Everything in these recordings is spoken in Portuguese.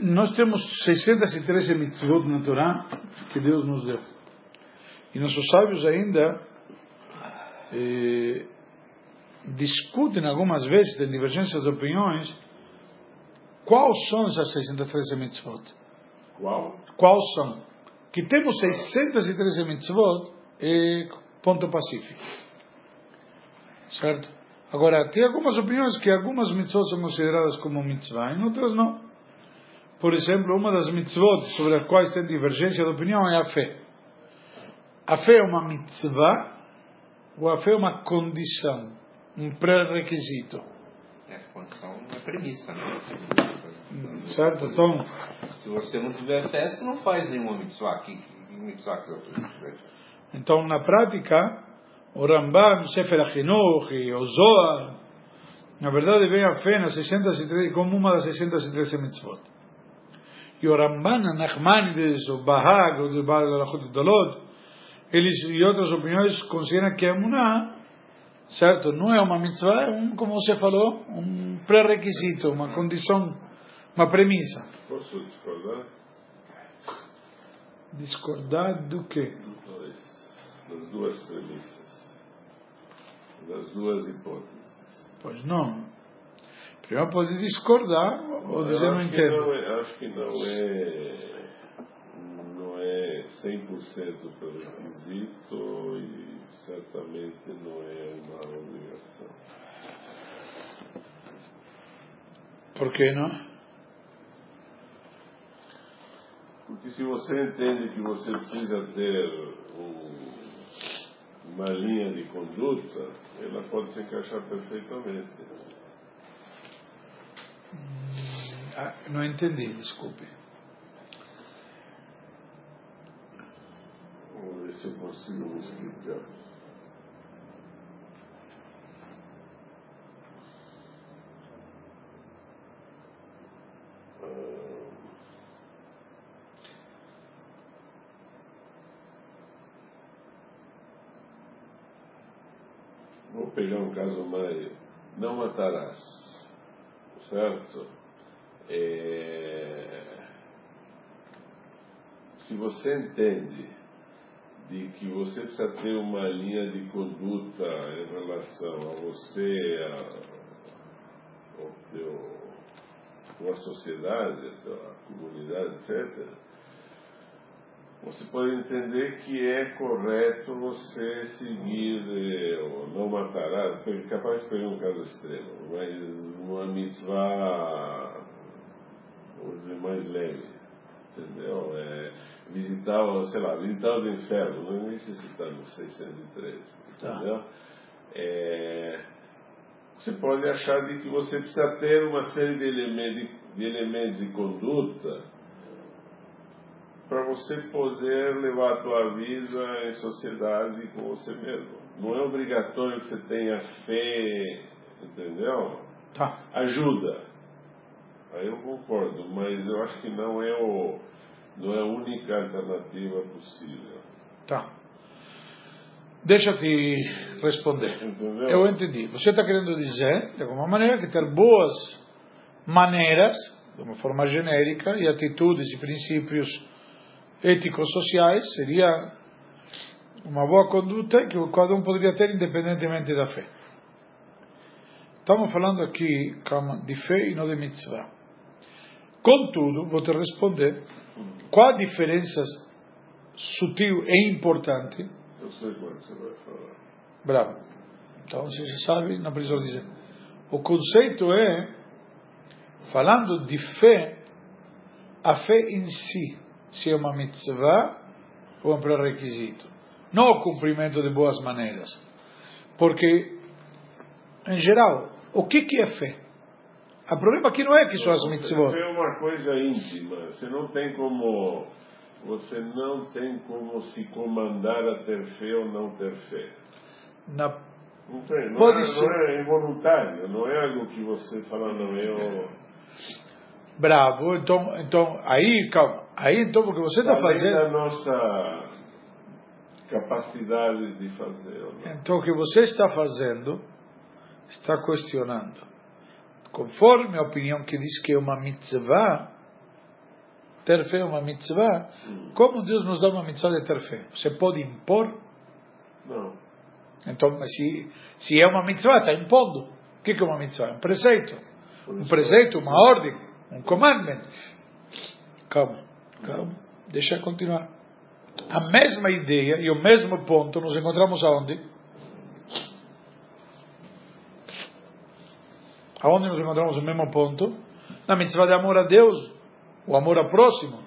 nós temos 613 mitzvot na Torá que Deus nos deu. E nossos sábios ainda eh, discutem algumas vezes, tem divergências de opiniões, quais são essas 613 mitzvot. Qual? Quais são? Que temos 613 mitzvot é ponto pacífico. Certo? Agora, tem algumas opiniões que algumas mitzvot são consideradas como mitzvah, e outras não. Por exemplo, uma das mitzvot sobre as quais tem divergência de opinião é a fé. A fé é uma mitzvah ou a fé é uma condição, um pré-requisito? É, a condição é uma premissa, né? Certo? Então, Se você não tiver fé, você não faz nenhuma mitzvah. Que, que mitzvah que você então na prática, o Rambam, Sefer HaChinuch e o Zohar, na verdade vem a fé nas 613, como uma das 613 mitzvot. E o Ramban, Nachmanides, o Bahag, o Baal Galachot Dolot, eles e outras opiniões consideram que a Emuná, certo, não é uma mitzvah, é um, como você falou, um pré-requisito, uma condição, uma premissa. Posso discordar? Discordar do quê? Das duas premissas. Das duas hipóteses. Pois não. Primeiro pode discordar ou dizer Eu não acho que entendo. não é- acho que não é. Não é 100% pelo requisito e certamente não é uma obrigação. Por que não? Porque se você entende que você precisa ter um- uma linha de conduta, ela pode se encaixar perfeitamente. Ah, não entendi, desculpe. Vamos ver se eu consigo explicar. Ah, Vou pegar um caso mais. Não matarás. Certo? É, se você entende de que você precisa ter uma linha de conduta em relação a você, a, ao teu, a sociedade, a comunidade, etc., você pode entender que é correto você seguir, eh, ou não matará, foi capaz de pegar um caso extremo, mas uma mitzvah, vamos dizer, mais leve, entendeu? É, visitar, sei lá, visitar o inferno, não é nem se citar no 613, Tá. entendeu? É, você pode achar de que você precisa ter uma série de elementos de, elementos de conduta para você poder levar a tua vida em sociedade com você mesmo. Não é obrigatório que você tenha fé, entendeu? Tá. Ajuda. Aí eu concordo, mas eu acho que não é o não é a única alternativa possível. Tá. Deixa eu te responder. Entendeu? Eu entendi. Você está querendo dizer, de alguma maneira, que ter boas maneiras, de uma forma genérica, e atitudes e princípios éticos sociais seria uma boa conduta que cada um poderia ter independentemente da fé. Estamos falando aqui calma, de fé e não de mitzvah. Contudo, vou te responder qual a diferença sutil e importante Eu sei quando você vai falar. Bravo. Então, se você sabe, não precisa dizer. O conceito é, falando de fé, a fé em si, se é uma mitzvah ou um pré-requisito. Não o cumprimento de boas maneiras. Porque, em geral, o que, que é fé? O problema aqui não é que são as mitzvot. É uma coisa íntima. Você não tem como você não tem como se comandar a ter fé ou não ter fé. Na, Não tem. Não, Pode é, ser. não é involuntário. Não é algo que você fala, não, eu. bravo. Então, então, aí, calma. Aí, então, porque você está fazendo... da nossa capacidade de fazer. não. Então, o que você está fazendo, está questionando. Conforme a opinião que diz que é uma mitzvah, ter fé é uma mitzvah, como Deus nos dá uma mitzvah de ter fé? Você pode impor? Não. Então, se, se é uma mitzvah, está impondo. O que é uma mitzvah? Um preceito. Um preceito, uma ordem, um commandment. Calma, calma, deixa continuar. A mesma ideia e o mesmo ponto nos encontramos aonde? Aonde nos encontramos o mesmo ponto? Na mitzvah de amor a Deus, o amor ao próximo.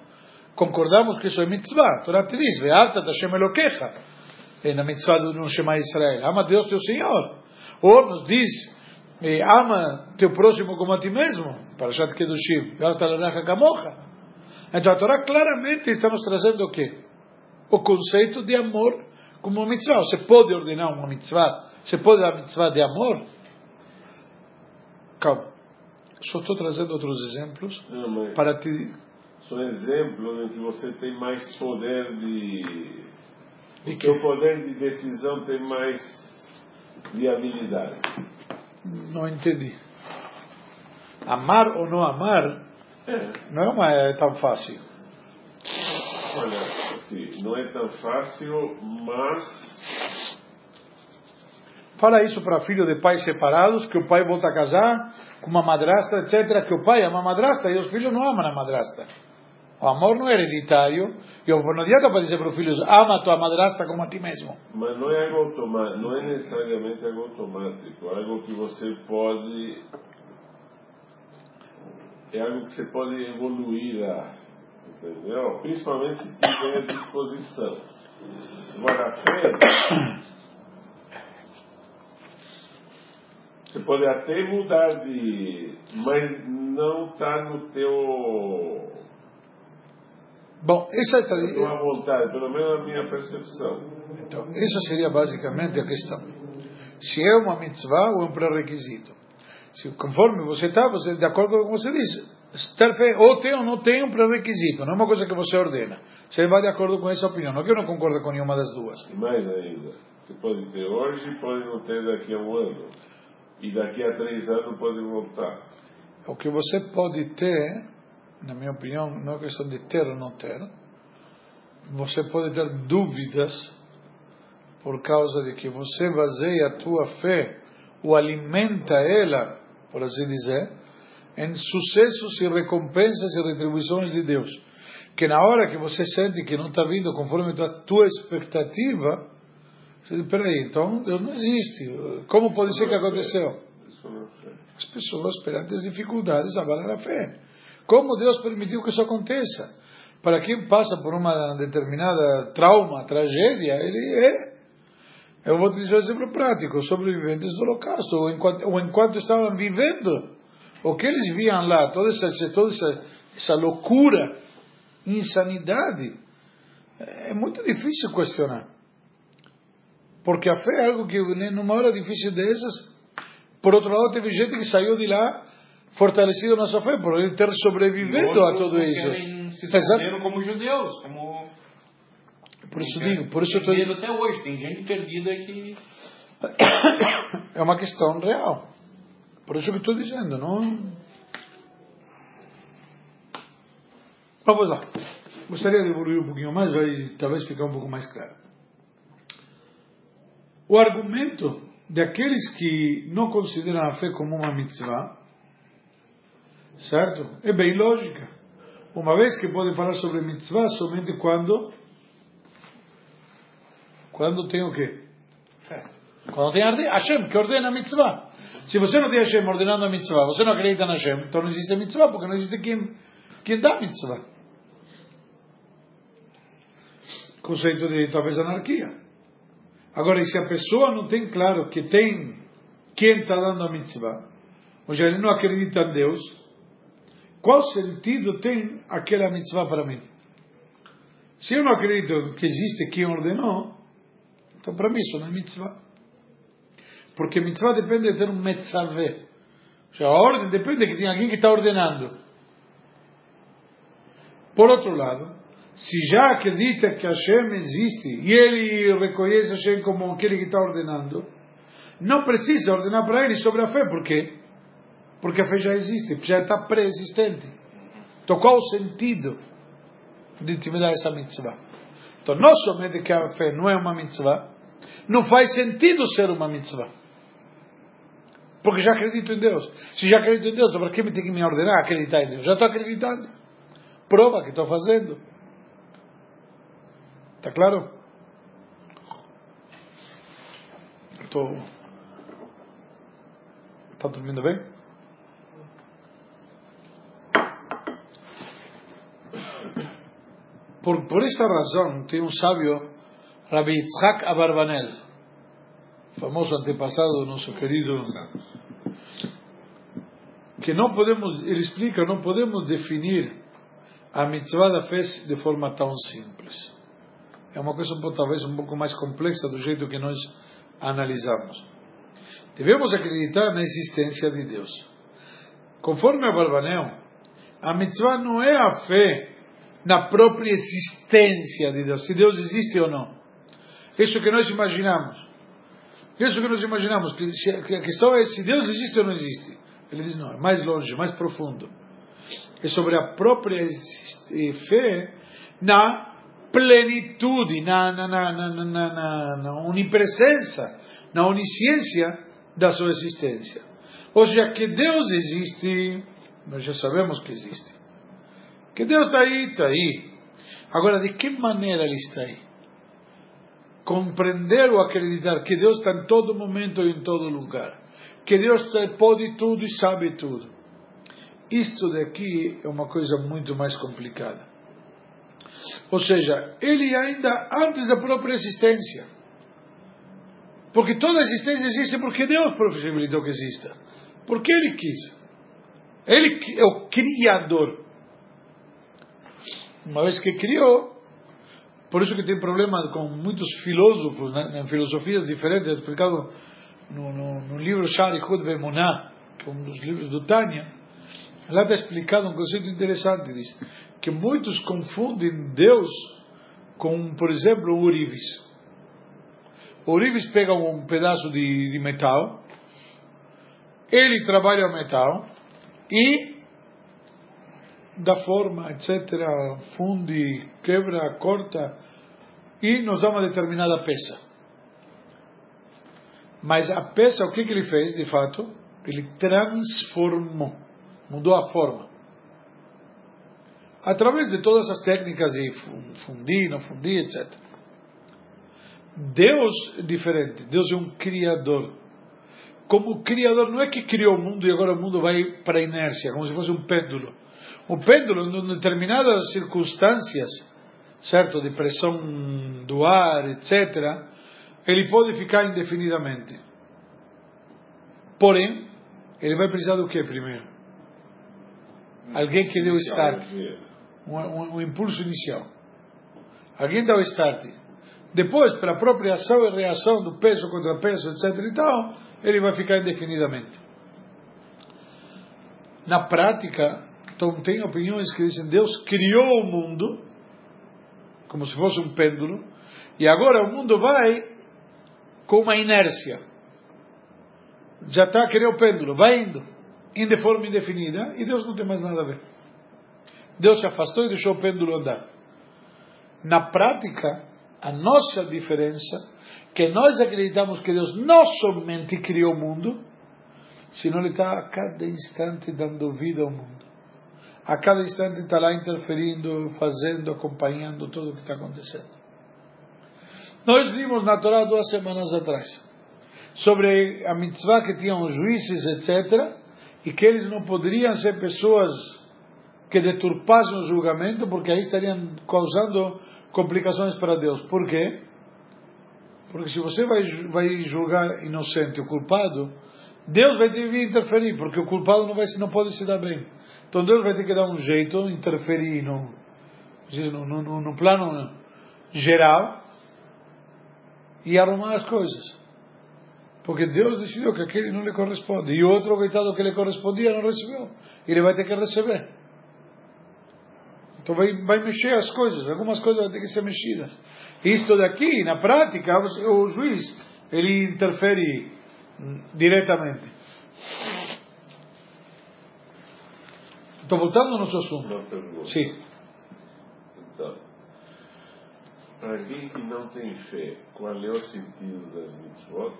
Concordamos que isso é mitzvah. Torá te diz, Ve'alta Elokecha. É na mitzvah do Shema Israel. Ama Deus teu Senhor. Ou nos diz, eh, ama teu próximo como a ti mesmo. Parashat Kedushim. Ve'alta Lerecha Kamocha. Então a Torá claramente está nos trazendo o quê? O conceito de amor como uma mitzvah. Você pode ordenar uma mitzvah? Você pode dar mitzvah de amor? Calma. Só estou trazendo outros exemplos Não, para te. são exemplos em que você tem mais poder de. De o quê? teu poder de decisão tem mais viabilidade. Não entendi. Amar ou não amar É. não é, tão fácil. Olha, assim, não é tão fácil, mas Fala isso para filho de pais separados, que o pai volta a casar com uma madrasta, etc. Que o pai ama a madrasta e os filhos não amam a madrasta. O amor não é hereditário. E o- não adianta para dizer para os filhos, ama a tua madrasta como a ti mesmo. Mas não é algo automático, não é necessariamente algo automático, algo que você pode. É algo que você pode evoluir a. Entendeu? Principalmente se tiver disposição. Agora, a fé. Você pode até mudar de. Mas não está no teu. Bom, essa é na tua vontade, pelo menos na minha percepção. Então, essa seria basicamente a questão. Se é uma mitzvah ou é um pré-requisito. Se, conforme você está, você, de acordo com o que você diz, ter fé, ou tem ou não tem um pré-requisito, não é uma coisa que você ordena. Você vai de acordo com essa opinião, não que eu não concordo com nenhuma das duas. E mais ainda, você pode ter hoje pode não ter daqui a um ano. E daqui a três anos pode voltar. O que você pode ter, na minha opinião, não é questão de ter ou não ter, você pode ter dúvidas por causa de que você baseia a tua fé ou alimenta ela, por assim dizer, em sucessos e recompensas e retribuições de Deus. Que na hora que você sente que não está vindo conforme a tua expectativa, você diz, peraí, então Deus não existe. Como pode ser que aconteceu? As pessoas, perante as dificuldades, abalam a fé. Como Deus permitiu que isso aconteça? Para quem passa por uma determinada trauma, tragédia, ele é. Eu vou te dizer um exemplo prático: sobreviventes do Holocausto, ou enquanto, ou enquanto estavam vivendo, o que eles viam lá, toda essa, toda essa, essa loucura, insanidade, é muito difícil questionar. Porque a fé é algo que, numa hora difícil dessas, por outro lado, teve gente que saiu de lá fortalecido na sua fé, por ele ter sobrevivido a tudo isso. querem se Exato. esconder como judeus, como Por isso digo, por isso eu estou medo até hoje. Tem gente perdida que. é uma questão real. Por isso que estou dizendo, não. Vamos lá. Gostaria de evoluir um pouquinho mais, vai talvez ficar um pouco mais claro. O argumento daqueles que não consideram a fé como uma mitzvah, certo? É bem lógica. Uma vez que podem falar sobre mitzvah somente quando quando tem o quê? Quando tem Hashem que ordena a mitzvah. Se você não tem Hashem ordenando a mitzvah, você não acredita na Hashem, então não existe mitzvah, porque não existe quem, quem dá mitzvah. Conceito de talvez anarquia. Agora, e se a pessoa não tem claro que tem quem está dando a mitzvah, ou seja, ele não acredita em Deus, qual sentido tem aquela mitzvah para mim? Se eu não acredito que existe quem ordenou, então para mim isso não é mitzvah. Porque mitzvah depende de ter um metzaveh. Ou seja, a ordem depende de que tem alguém que está ordenando. Por outro lado, se já acredita que Hashem existe e ele reconhece Hashem como aquele que está ordenando, não precisa ordenar para ele sobre a fé. Por quê? Porque a fé já existe, já está pré-existente. Então qual o sentido de te me dar essa mitzvah. Então, não somente que a fé não é uma mitzvah, não faz sentido ser uma mitzvah. Porque já acredito em Deus. Se já acredito em Deus, para que me tem que me ordenar acreditar em Deus? Já estou acreditando. Prova que estou fazendo. Está claro? Estou. Está dormindo bem? Por, por esta razão, tem um sábio, Rabbi Yitzhak Abarbanel, famoso antepassado do nosso querido, que não podemos, ele explica, não podemos definir a mitzvah da fé de forma tão simples. É uma coisa talvez um pouco mais complexa do jeito que nós analisamos. Devemos acreditar na existência de Deus. Conforme a Barbanel, a mitzvah não é a fé na própria existência de Deus, se Deus existe ou não. Isso que nós imaginamos. Isso que nós imaginamos, que a questão é se Deus existe ou não existe. Ele diz não, é mais longe, mais profundo. É sobre a própria fé na plenitude, na, na, na, na, na, na onipresença, na onisciência da sua existência. Ou seja, que Deus existe, nós já sabemos que existe. Que Deus está aí, está aí. Agora, de que maneira Ele está aí? Compreender ou acreditar que Deus está em todo momento e em todo lugar. Que Deus pode tudo e sabe tudo. Isto daqui é uma coisa muito mais complicada. Ou seja, Ele ainda antes da própria existência. Porque toda existência existe porque Deus possibilitou que exista. Porque Ele quis. Ele é o Criador uma vez que criou, por isso que tem problema com muitos filósofos, né, em filosofias diferentes, é explicado no, no, no livro Sharichut Bemuná, que é um dos livros do Tânia, lá está explicado um conceito interessante, diz, que muitos confundem Deus com, por exemplo, o Urives. O Urives pega um pedaço de, de metal, ele trabalha o metal. E dá forma, etc., funde, quebra, corta e nos dá uma determinada peça. Mas a peça, o que, que ele fez, de fato? Ele transformou, mudou a forma. Através de todas as técnicas de fundir, não fundir, etc. Deus é diferente, Deus é um criador. Como criador, não é que criou o mundo e agora o mundo vai para a inércia, como se fosse um pêndulo o pêndulo, em determinadas circunstâncias, certo, de pressão do ar, etc., ele pode ficar indefinidamente. Porém, ele vai precisar do que primeiro? Alguém que deu o start. Um, um, um, impulso inicial. Alguém dá o start. Depois, pela própria ação e reação do peso contra peso, etc. e tal, ele vai ficar indefinidamente. Na prática, então, tem opiniões que dizem Deus criou o mundo, como se fosse um pêndulo, e agora o mundo vai com uma inércia. Já está, criou o pêndulo, vai indo, em de forma indefinida, e Deus não tem mais nada a ver. Deus se afastou e deixou o pêndulo andar. Na prática, a nossa diferença, que nós acreditamos que Deus não somente criou o mundo, senão Ele está a cada instante dando vida ao mundo a cada instante está lá interferindo, fazendo, acompanhando tudo o que está acontecendo. Nós vimos na Torá duas semanas atrás sobre a mitzvah que tinham juízes, etc., e que eles não poderiam ser pessoas que deturpassem o julgamento, porque aí estariam causando complicações para Deus. Por quê? Porque se você vai, vai julgar inocente o culpado, Deus vai ter que interferir, porque o culpado não, vai, não pode se dar bem. Então Deus vai ter que dar um jeito, interferir no, no, no, no plano geral e arrumar as coisas. Porque Deus decidiu que aquele não lhe corresponde. E o outro, coitado, que lhe correspondia, não recebeu. Ele vai ter que receber. Então vai, vai mexer as coisas. Algumas coisas vão ter que ser mexidas. Isto daqui, na prática, o juiz, ele interfere diretamente. Estou voltando ao nosso assunto. Uma pergunta. Sim. Então, Para quem que não tem fé, qual é o sentido das mitzvot?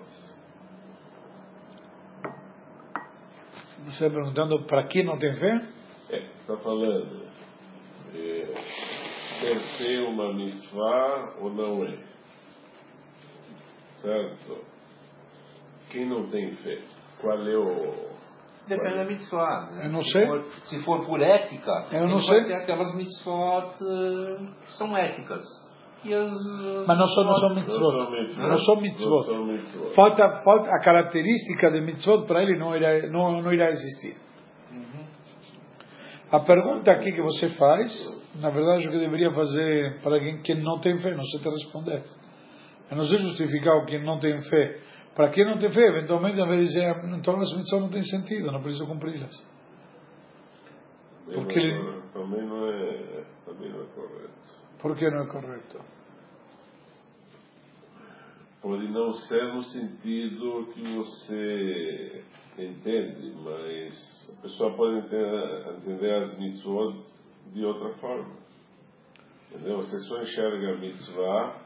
Você está perguntando para quem não tem fé? É, está falando. É, fé uma mitzvah ou não é? Certo? Quem não tem fé, qual é o. Depende da mitzvah. Né? Eu não se sei. For, se for por ética, Eu não sei. vai aquelas mitzvot eh, que são éticas. As, as Mas não são, não são mitzvot. Não são mitzvot. Falta, falta a característica de mitzvot para ele não irá, não, não irá existir. A pergunta aqui que você faz, na verdade, o que deveria fazer para alguém que não tem fé, não sei te responder. Eu não sei justificar o que não tem fé. Para quem não tem fé, eventualmente, vai dizer, "Ah, então as mitzvot não têm sentido, não preciso cumpri-las. Porque ele- não- Também não é, também não é correto. Por que não é correto? Pode não ser no sentido que você entende, mas a pessoa pode entender, entender as mitzvot de outra forma. Entendeu? Você só enxerga a mitzvah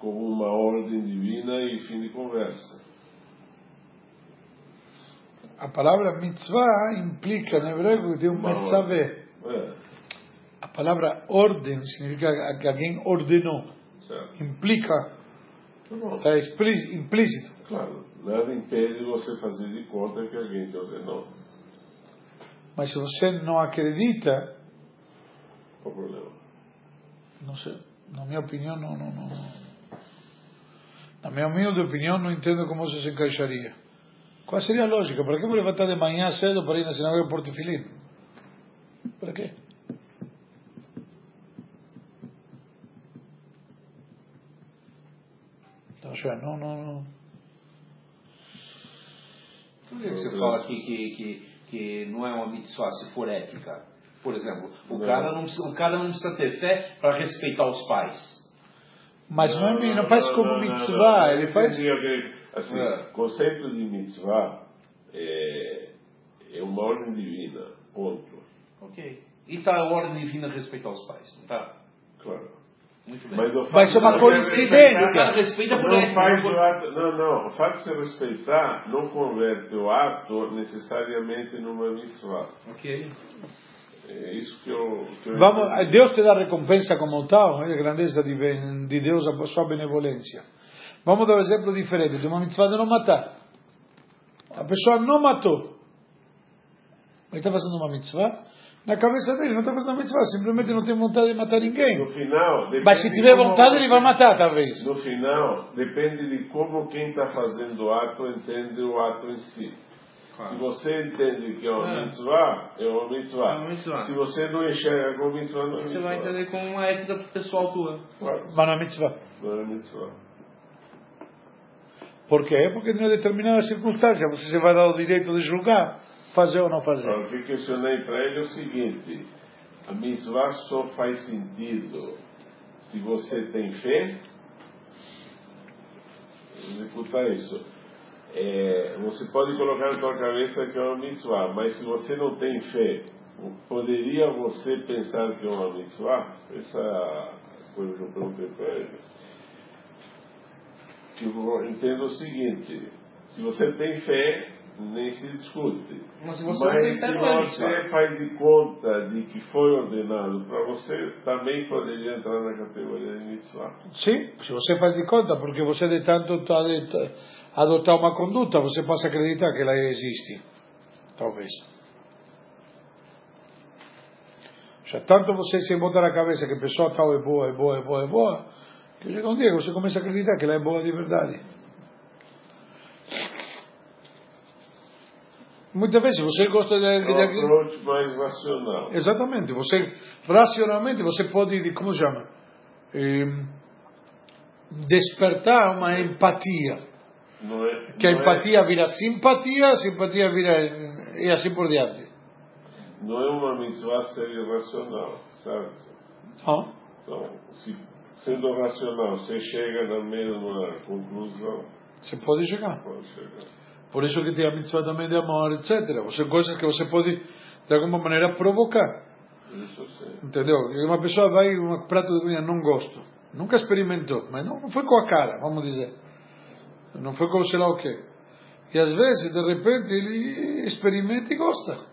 como uma ordem divina e fim de conversa. A palavra mitzvah implica, em hebraico, que tem um metzavé. É, A palavra ordem significa que alguém ordenou. certo. Implica, Tá está explí- implícito. Claro, nada impede você fazer de conta que alguém te ordenou. Mas se você não acredita, Qual o problema? não sei, na minha opinião, não, não, não. Na minha humilde opinião, não entendo como isso se encaixaria. Qual seria a lógica? Para que eu vou levantar de manhã cedo para ir na sinagoga por tefilim? Para quê? Então, já, não, não, não. Por que você fala aqui que, que, que não é uma mitzvah se for ética? Por exemplo, o. Cara, não precisa, o cara não precisa ter fé para respeitar os pais. Mas não, é, não faz como não, mitzvah, não. ele faz. Assim, É. conceito de mitzvah é, é uma ordem divina, ponto. Ok. E está a ordem divina respeitar os pais, não está? Claro. Muito bem. Mas Mas é uma coincidência. Respeita por Não faz não o ato, não, não. O fato de você respeitar não converte o ato necessariamente numa mitzvah. Ok. É isso que eu. Que eu Vamos, entendi. Deus te dá recompensa como tal, é a grandeza de, de Deus, a sua benevolência. Vamos dar um exemplo diferente, de uma mitzvah de não matar. A pessoa não matou. Ele está fazendo uma mitzvah, na cabeça dele não está fazendo uma mitzvah, simplesmente não tem vontade de matar No ninguém. final. depende Mas se tiver vontade, ele vai matar, talvez. No final, depende de como quem está fazendo o ato entende o ato em si. Se você entende que é uma É. mitzvah, é uma mitzvah. É uma mitzvah. Se você não enxerga como mitzvah, não é Você mitzvah. vai entender como uma ética pessoal tua. Mas não é mitzvah. não é mitzvah. Por quê? Porque em determinada circunstância você vai dar o direito de julgar, fazer ou não fazer. Agora, o que eu questionei para ele é o seguinte: a mitzvah só faz sentido se você tem fé. Executar isso. É, você pode colocar na sua cabeça que é uma mitzvah, mas se você não tem fé, poderia você pensar que é uma mitzvah? Essa coisa que eu perguntei para ele. Que eu entendo o seguinte: se você tem fé, nem se discute. Mas se você Mas se é você faz de conta de que foi ordenado para você, também poderia entrar na categoria de mitzvah. Sim, se você faz de conta, porque você de tanto tá de- adotar uma conduta, você passa a acreditar que ela existe. Talvez. Já tanto você se bota na cabeça que a pessoa tal é boa, é boa, é boa, é boa, que chega um dia você começa a acreditar que ela é boa de verdade. Muitas vezes você gosta de... Um de- approach mais racional. Exatamente. Você, racionalmente, você pode, como chama? Em, despertar uma empatia. Não é, Que a é- empatia vira simpatia, a simpatia vira. e assim por diante. não é uma mitzvah ser irracional, certo? Não? Então, se, sendo racional, você chega na mesma conclusão, Você pode chegar. pode chegar. Por isso que tem a mitzvah também de amor, etc. Você coisas que você pode, de alguma maneira, provocar. Isso sim. Entendeu? E uma pessoa vai um prato de comida, não gosto. nunca experimentou, mas não, não foi com a cara, vamos dizer. Não foi com sei lá o quê. E às vezes, de repente, ele experimenta e gosta.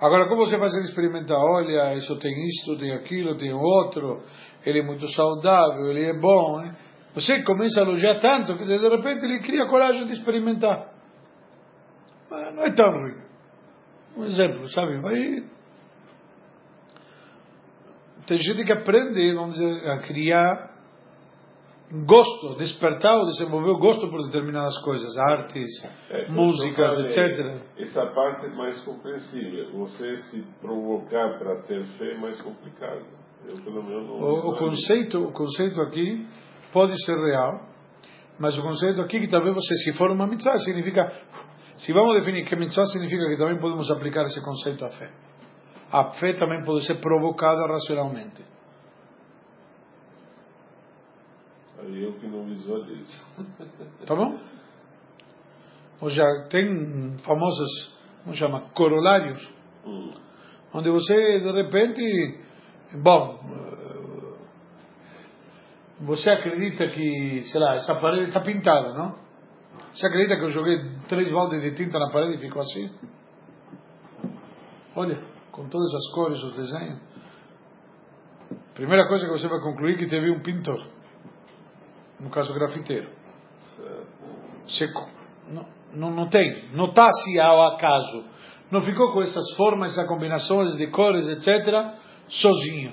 Agora, como você faz ele experimentar? Olha, isso tem isto, tem aquilo, tem outro, ele é muito saudável, ele é bom. Né? Você começa a elogiar tanto que de repente ele cria coragem de experimentar. Mas não é tão ruim. Um exemplo, sabe? Vai... Tem gente que aprende, vamos dizer, a criar gosto, despertar ou desenvolver o gosto por determinadas coisas, artes, é, músicas, falei, etc. Essa parte é mais compreensível. Você se provocar para ter fé é mais complicado. Eu, pelo menos, não o, o conceito, o conceito aqui pode ser real, mas o conceito aqui que talvez você, se for uma mitzvah, significa, se vamos definir que mitzvah significa que também podemos aplicar esse conceito à fé. A fé também pode ser provocada racionalmente. Eu que não visualizo. Tá bom? Ou já tem famosos, como chama, corolários, hum. onde você de repente, bom, você acredita que, sei lá, essa parede está pintada, não? Você acredita que eu joguei três baldes de tinta na parede e ficou assim? Olha, com todas as cores, os desenhos. Primeira coisa que você vai concluir é que teve um pintor no caso grafiteiro. Seco. Não, não, não tem. Está assim ao acaso. Não ficou com essas formas, essas combinações de cores, etc., sozinho.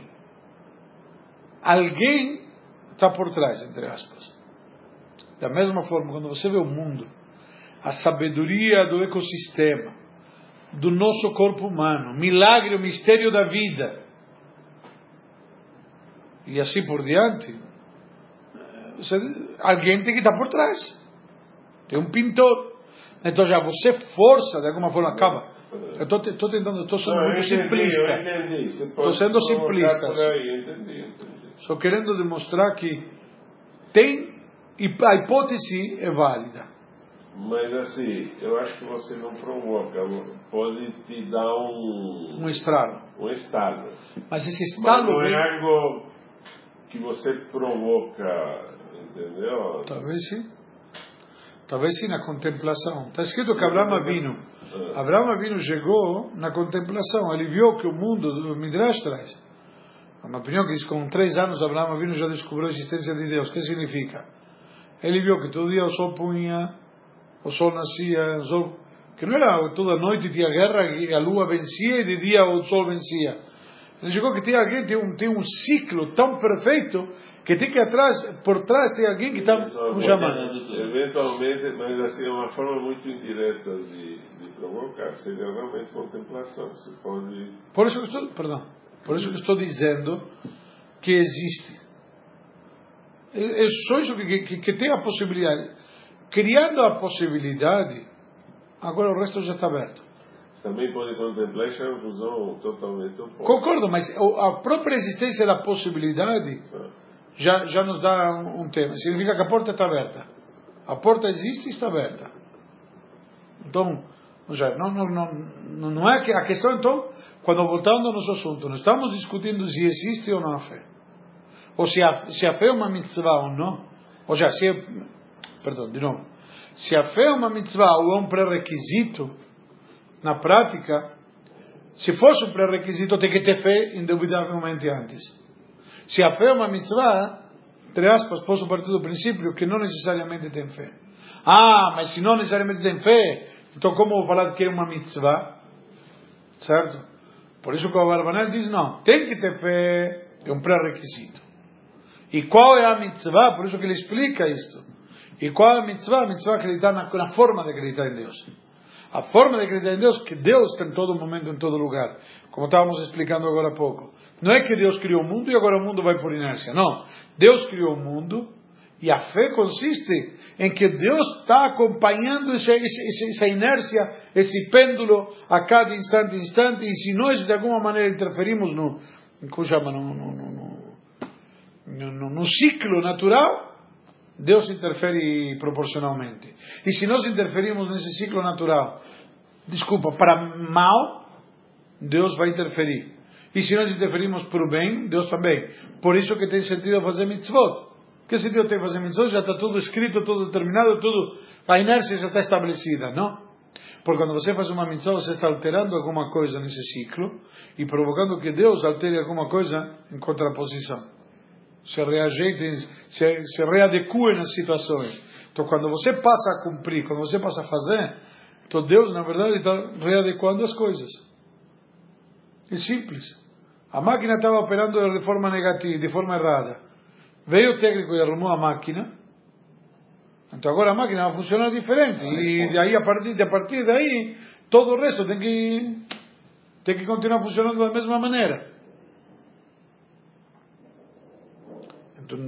Alguém está por trás, entre aspas. Da mesma forma, quando você vê o mundo, a sabedoria do ecossistema, do nosso corpo humano, milagre, o mistério da vida, e assim por diante, você, alguém tem que estar por trás. Tem um pintor. Então já você força, de alguma forma, acaba. Eu estou tentando, estou sendo não, muito entendi, simplista. Estou sendo simplista. Estou querendo demonstrar que tem, e a hipótese é válida. Mas assim, eu acho que você não provoca, pode te dar um. Um estralo. Um estalo. Mas esse estalo. Mas não é algo que você provoca Entendeu? Talvez sim. Talvez sim na contemplação. Está escrito que Abraão Avino, Abraão Avino chegou na contemplação. Ele viu que o mundo do Midrash traz. Uma opinião que diz que com três anos Abraão Avino já descobriu a existência de Deus. O que significa? Ele viu que todo dia o sol punha, o sol nascia, o sol, que não era toda noite tinha guerra e a lua vencia e de dia o sol vencia. Ele chegou que tem alguém tem um tem um ciclo tão perfeito que tem que atrás por trás tem alguém que está nos chamando. Eventualmente, mas assim é uma forma muito indireta de, de provocar. Seria realmente contemplação. Você pode. Por isso que estou, perdão. Por isso que estou dizendo que existe. É, é só isso que, que, que tem a possibilidade. Criando a possibilidade, agora o resto já está aberto também pode contemplar essa é visão totalmente oposta. Concordo, mas a própria existência da possibilidade já, já nos dá um, um tema. Significa que a porta está aberta. A porta existe e está aberta. Então, não, não, não, não é que a questão, então, quando voltando ao nosso assunto, não estamos discutindo se existe ou não a fé. Ou se a, se a fé é uma mitzvah ou não. Ou seja, se é, perdão, de novo. Se a fé é uma mitzvah ou é um pré-requisito, na prática, se fosse um pré-requisito, tem que ter fé indubitavelmente antes. Se a fé é uma mitzvah, entre aspas, posso partir do princípio que não necessariamente tem fé. Ah, mas se não necessariamente tem fé, então como vou falar que é uma mitzvah? Certo? Por isso que o Barbanel diz, não, tem que ter fé, é um pré-requisito. E qual é a mitzvah? Por isso que ele explica isto. E qual é a mitzvah? A mitzvah é acreditar na, na forma de acreditar em Deus. A forma de acreditar em Deus, que Deus está em todo momento, em todo lugar. Como estávamos explicando agora há pouco. Não é que Deus criou o mundo e agora o mundo vai por inércia. Não. Deus criou o mundo e a fé consiste em que Deus está acompanhando essa, essa, essa inércia, esse pêndulo a cada instante, instante. E se nós de alguma maneira interferimos no, como chama, no, no, no, no ciclo natural, Deus interfere proporcionalmente. E se nós interferimos nesse ciclo natural, desculpa, para mal, Deus vai interferir. E se nós interferimos para o bem, Deus também. Por isso que tem sentido fazer mitzvot. Que sentido tem fazer mitzvot? Já está tudo escrito, tudo determinado, tudo, a inércia já está estabelecida, não? Porque quando você faz uma mitzvah, você está alterando alguma coisa nesse ciclo e provocando que Deus altere alguma coisa em contraposição. Se reajeite, se, se readecue nas situações. Então, quando você passa a cumprir, quando você passa a fazer, então Deus, na verdade, está readequando as coisas. É simples. A máquina estava operando de forma negativa, de forma errada. Veio o técnico e arrumou a máquina. Então agora a máquina vai funcionar diferente. E de aí, a partir, a partir daí, todo o resto tem que, tem que continuar funcionando da mesma maneira. Então,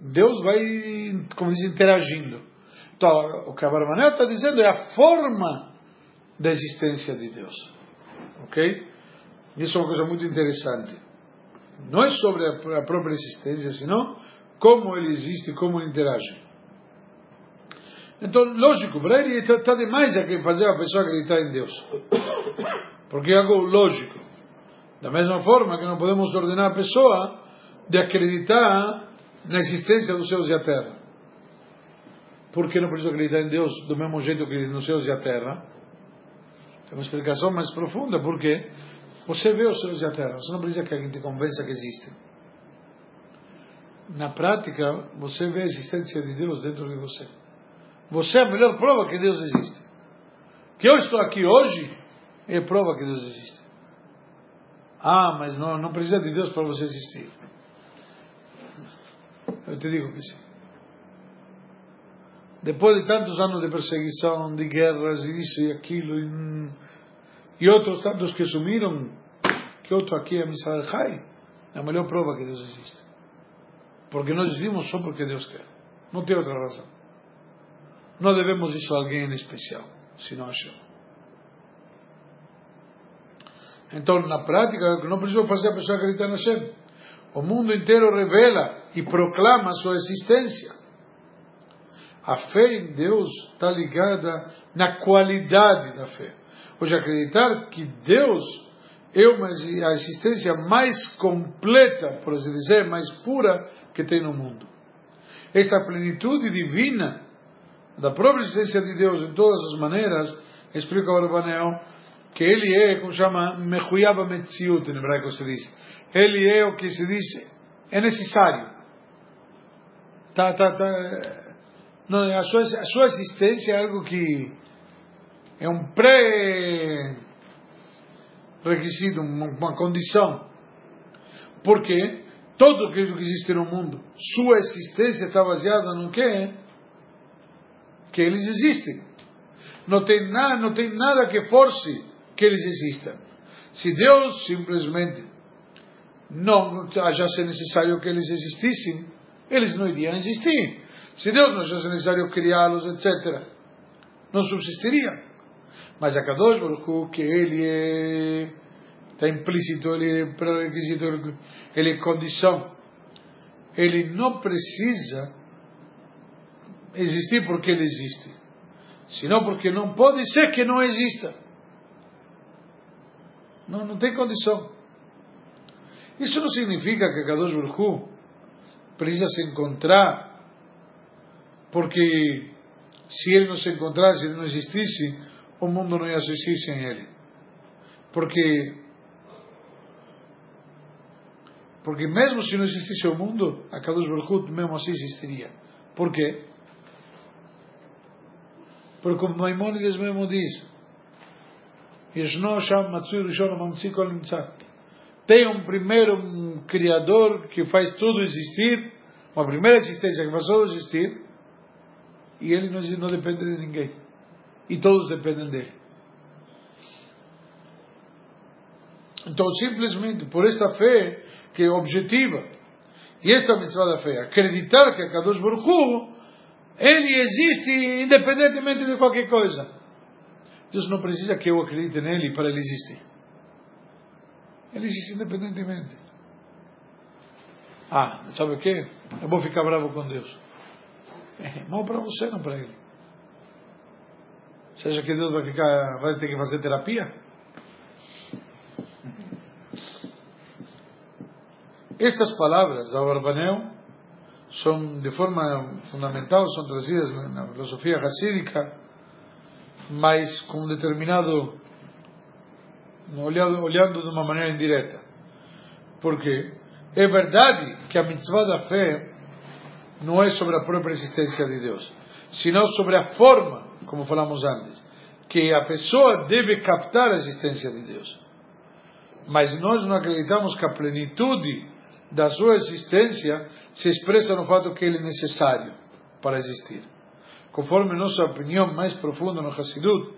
Deus vai, como diz, interagindo. Então, o que a Barbanel está dizendo é a forma da existência de Deus. Ok? Isso é uma coisa muito interessante. Não é sobre a própria existência, senão como ele existe, como ele interage. Então, lógico, para ele está demais a fazer a pessoa acreditar em Deus. Porque é algo lógico. Da mesma forma que não podemos ordenar a pessoa de acreditar na existência dos céus e a terra. Por que não precisa acreditar em Deus do mesmo jeito que nos céus e a terra? Tem uma explicação mais profunda, porque você vê os céus e a terra, você não precisa que alguém te convença que existem. Na prática, você vê a existência de Deus dentro de você. Você é a melhor prova que Deus existe. Que eu estou aqui hoje é prova que Deus existe. Ah, mas não, não precisa de Deus para você existir. Eu te digo que sim. Depois de tantos anos de perseguição, de guerras, e isso e aquilo, e, e outros tantos que sumiram, que outro aqui é Misrael Jai, é a melhor prova que Deus existe. Porque nós vivimos só porque Deus quer. Não tem outra razão. Não devemos isso a alguém especial, senão a Hashem. Então, na prática, não precisa fazer a pessoa acreditar na Hashem. O mundo inteiro revela e proclama sua existência. A fé em Deus está ligada na qualidade da fé. Hoje, acreditar que Deus é uma, a existência mais completa, por assim dizer, mais pura que tem no mundo. Esta plenitude divina da própria existência de Deus em todas as maneiras, explica o Rabanel, que ele é, como chama, Mechuyaba Metziut, em hebraico se diz. Ele é o que se diz, é necessário. Tá, tá, tá. Não, a, sua, a sua existência é algo que é um pré-requisito, uma condição. Porque todo aquilo que existe no mundo, sua existência está baseada no quê? Que eles existem. Não tem nada, não tem nada que force que eles existam. Se Deus simplesmente não achasse necessário que eles existissem, eles não iriam existir. Se Deus não achasse necessário criá-los, etc., não subsistiriam. Mas a Kadosh Baruch que ele é, está implícito, ele é pré-requisito, ele é condição. Ele não precisa existir porque ele existe, senão porque não pode ser que não exista. Não, não tem condição. Isso não significa que Kadosh Baruch precisa se encontrar, porque se ele não se encontrasse, se ele não existisse, o mundo não ia existir sem ele. Porque porque mesmo se não existisse o mundo, a Kadosh Baruch mesmo assim existiria. Por quê? Porque como Maimonides mesmo diz, tem um primeiro um Criador que faz tudo existir, uma primeira existência que faz tudo existir, e ele não, não depende de ninguém. E todos dependem dele. Então, simplesmente por esta fé que é objetiva, e esta mitzvah da fé, acreditar que a Kadosh Baruch Hu, ele existe independentemente de qualquer coisa. Deus não precisa que eu acredite nele para ele existir. Ele existe independentemente. Ah, sabe o que? Eu vou ficar bravo com Deus. É mal para você, não para ele. Você acha que Deus vai ficar, vai ter que fazer terapia? estas palavras da Barbanel são de forma fundamental, são trazidas na filosofia racídica, mas com um determinado olhando, de uma maneira indireta. Porque é verdade que a mitzvah da fé não é sobre a própria existência de Deus, senão sobre a forma, como falamos antes, que a pessoa deve captar a existência de Deus. Mas nós não acreditamos que a plenitude da sua existência se expressa no fato que ele é necessário para existir. Conforme nossa opinião mais profunda no Hassidut,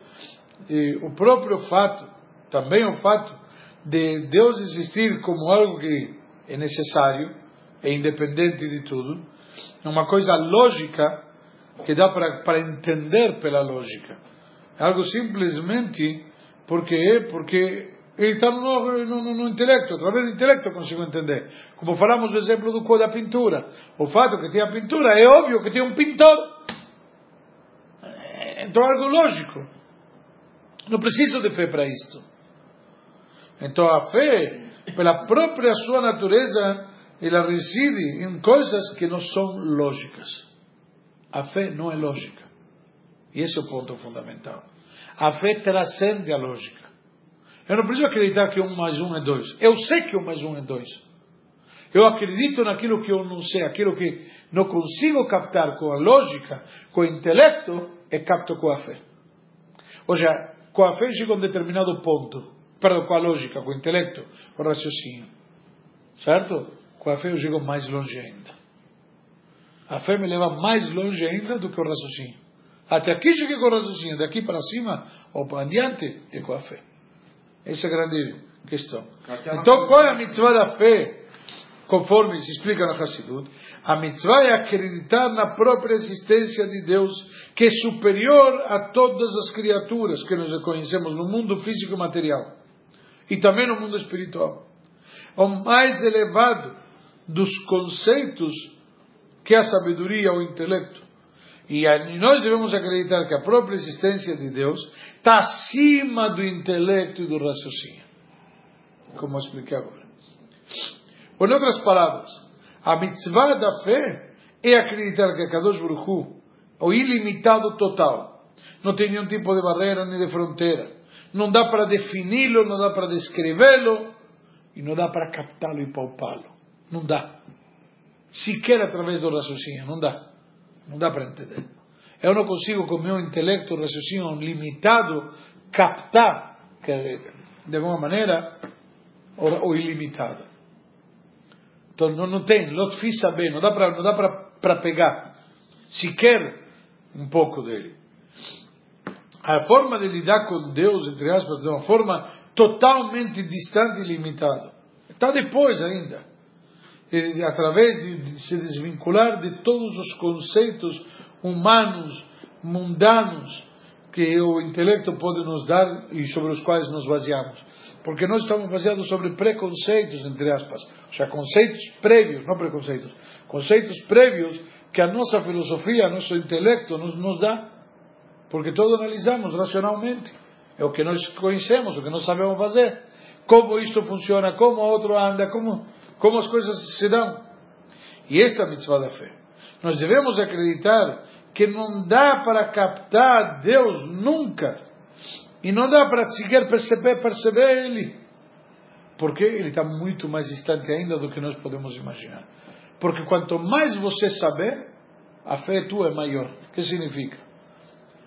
o próprio fato, também o fato de Deus existir como algo que é necessário, é independente de tudo, é uma coisa lógica que dá para entender pela lógica. É algo simplesmente porque é porque ele está no, no, no, intelecto, através do intelecto eu consigo entender. Como falamos do exemplo do da pintura. O fato que tem a pintura é óbvio que tem um pintor. Então algo lógico. Não preciso de fé para isto. Então a fé, pela própria sua natureza, ela reside em coisas que não são lógicas. A fé não é lógica. E esse é o ponto fundamental. A fé transcende a lógica. Eu não preciso acreditar que um mais um é dois. Eu sei que um mais um é dois. Eu acredito naquilo que eu não sei, aquilo que não consigo captar com a lógica, com o intelecto, e capto com a fé. Ou seja, com a fé chego a um determinado ponto. Perdão, com a lógica, com o intelecto, com o raciocínio. Certo? Com a fé eu chego mais longe ainda. A fé me leva mais longe ainda do que o raciocínio. Até aqui cheguei com o raciocínio, daqui para cima ou para adiante é com a fé. Essa é a grande questão. Então, qual é a mitzvah da fé? Conforme se explica na Hassidut, a mitzvah é acreditar na própria existência de Deus, que é superior a todas as criaturas que nós conhecemos no mundo físico e material, e também no mundo espiritual. O mais elevado dos conceitos que a sabedoria o intelecto. E nós devemos acreditar que a própria existência de Deus está acima do intelecto e do raciocínio. Como eu expliquei agora. Ou, em outras palavras, a mitzvah da fé é acreditar que a Kadosh Baruch Hu, o ilimitado total, não tem nenhum tipo de barreira nem de fronteira. Não dá para defini-lo, não dá para descrevê-lo e não dá para captá-lo e palpá-lo. Não dá. Sequer através do raciocínio, não dá. Não dá para entender. Eu não consigo, com meu intelecto, raciocínio limitado, captar, de alguma maneira, o, ilimitado. Então não, não tem, fiz saber, não dá para não dá para pegar sequer um pouco dele. A forma de lidar com Deus, entre aspas, de uma forma totalmente distante e limitada. Está depois ainda através de se desvincular de todos os conceitos humanos, mundanos, que o intelecto pode nos dar e sobre os quais nos baseamos. Porque nós estamos baseados sobre preconceitos, entre aspas, ou seja, conceitos prévios, não preconceitos, conceitos prévios que a nossa filosofia, nosso intelecto nos, nos dá. Porque todo analisamos racionalmente. É o que nós conhecemos, o que nós sabemos fazer. Como isto funciona, como o outro anda, como como as coisas se dão. E esta é a mitzvah da fé. Nós devemos acreditar que não dá para captar Deus nunca. E não dá para sequer perceber, perceber Ele. Porque Ele está muito mais distante ainda do que nós podemos imaginar. Porque quanto mais você saber, a fé tua é maior. O que significa?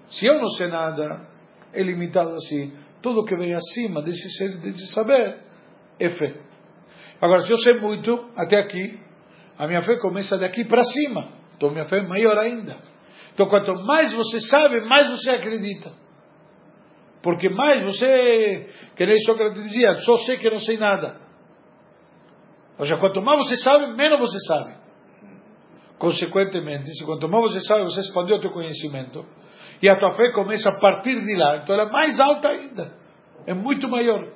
Se eu não sei nada, é limitado assim. Tudo que vem acima desse, desse saber é fé. Agora, se eu sei muito, até aqui, a minha fé começa daqui para cima. Então, minha fé é maior ainda. Então, quanto mais você sabe, mais você acredita. Porque mais você, que nem Sócrates dizia, só sei que não sei nada. Ou seja, quanto mais você sabe, menos você sabe. Consequentemente, se quanto mais você sabe, você expandiu o teu conhecimento. E a tua fé começa a partir de lá. Então ela é mais alta ainda. É muito maior.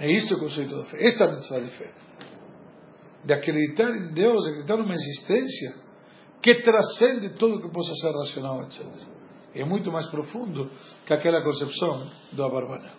É isso o conceito da fé. Esta é a mitzvah de fé. De acreditar em Deus, acreditar numa existência que transcende tudo que possa ser racional, etc. É muito mais profundo que aquela concepção do Abarbanel.